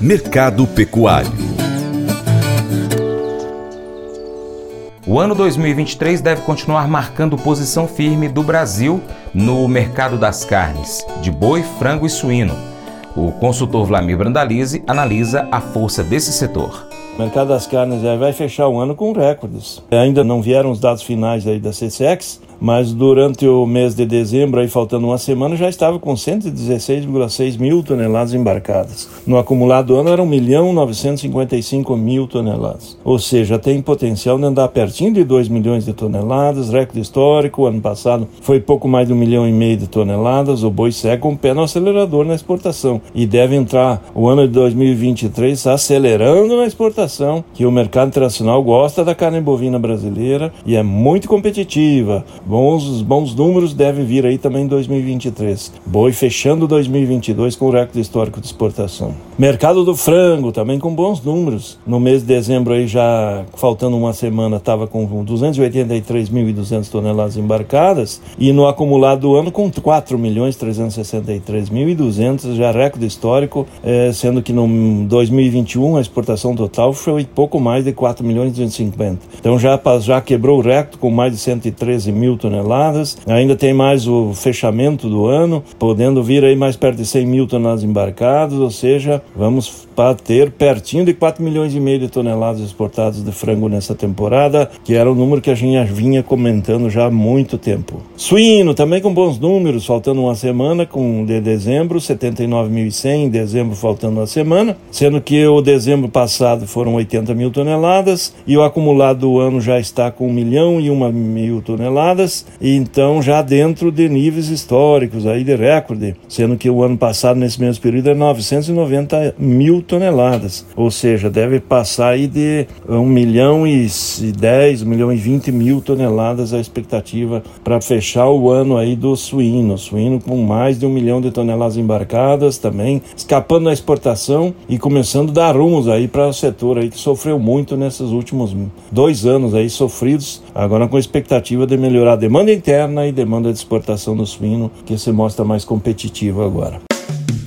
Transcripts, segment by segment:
Mercado Pecuário O ano 2023 deve continuar marcando posição firme do Brasil no mercado das carnes, de boi, frango e suíno. O consultor Vlamir Brandalize analisa a força desse setor. O mercado das carnes vai fechar o ano com recordes. Ainda não vieram os dados finais da CSEX, mas durante o mês de dezembro, aí faltando uma semana, já estava com 116,6 mil toneladas embarcadas. No acumulado ano eram 1 milhão 955 mil toneladas. Ou seja, tem potencial de andar pertinho de 2 milhões de toneladas, recorde histórico. Ano passado foi pouco mais de um milhão e meio de toneladas. O boi segue com o pé no acelerador na exportação e deve entrar o ano de 2023 acelerando na exportação, que o mercado internacional gosta da carne bovina brasileira e é muito competitiva. Bons, bons números devem vir aí também em 2023. Boi fechando 2022 com recorde histórico de exportação. Mercado do frango também com bons números. No mês de dezembro aí já faltando uma semana estava com 283.200 toneladas embarcadas e no acumulado do ano com 4 milhões 363.200 já recorde histórico, eh, sendo que no 2021 a exportação total foi pouco mais de 4 milhões 250. Então já já quebrou o recorde com mais de 113 mil toneladas. Ainda tem mais o fechamento do ano, podendo vir aí mais perto de 100 mil toneladas embarcadas, ou seja, vamos ter pertinho de 4 milhões e meio de toneladas exportadas de frango nessa temporada, que era o número que a gente vinha comentando já há muito tempo. Suíno também com bons números, faltando uma semana com de dezembro, 79.100, dezembro faltando uma semana, sendo que o dezembro passado foram 80 mil toneladas e o acumulado do ano já está com 1 milhão e 1 mil toneladas, e então já dentro de níveis históricos aí de recorde, sendo que o ano passado nesse mesmo período é 990 mil toneladas, ou seja, deve passar aí de 1 milhão e 10, 1 milhão e 20 mil toneladas a expectativa para fechar o ano aí do suíno. Suíno com mais de um milhão de toneladas embarcadas também, escapando da exportação e começando a dar rumos aí para o setor aí que sofreu muito nesses últimos dois anos aí sofridos, agora com expectativa de melhorar demanda interna e demanda de exportação do suíno, que se mostra mais competitivo agora.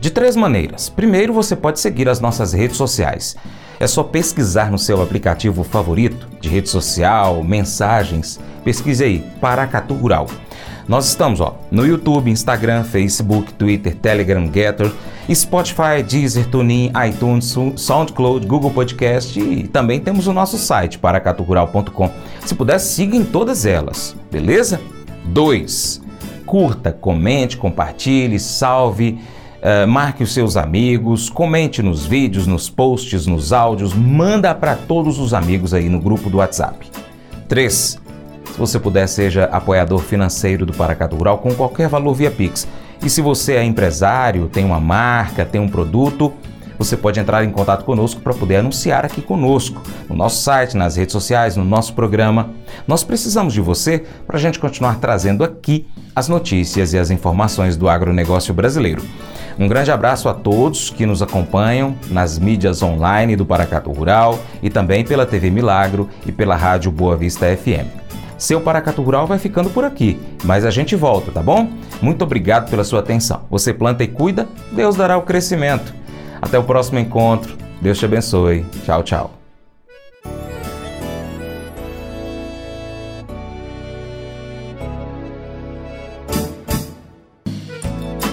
De três maneiras. Primeiro, você pode seguir as nossas redes sociais. É só pesquisar no seu aplicativo favorito de rede social, mensagens. Pesquise aí, Paracatu Rural. Nós estamos ó, no YouTube, Instagram, Facebook, Twitter, Telegram, Getter Spotify, Deezer, TuneIn, iTunes, SoundCloud, Google Podcast e também temos o nosso site, paracaturural.com. Se puder, siga em todas elas, beleza? 2. Curta, comente, compartilhe, salve, uh, marque os seus amigos, comente nos vídeos, nos posts, nos áudios, manda para todos os amigos aí no grupo do WhatsApp. 3. Se você puder, seja apoiador financeiro do Paracatu Rural com qualquer valor via Pix. E se você é empresário, tem uma marca, tem um produto, você pode entrar em contato conosco para poder anunciar aqui conosco, no nosso site, nas redes sociais, no nosso programa. Nós precisamos de você para a gente continuar trazendo aqui as notícias e as informações do agronegócio brasileiro. Um grande abraço a todos que nos acompanham nas mídias online do Paracatu Rural e também pela TV Milagro e pela Rádio Boa Vista FM. Seu Paracatu Rural vai ficando por aqui, mas a gente volta, tá bom? Muito obrigado pela sua atenção. Você planta e cuida, Deus dará o crescimento. Até o próximo encontro. Deus te abençoe. Tchau, tchau.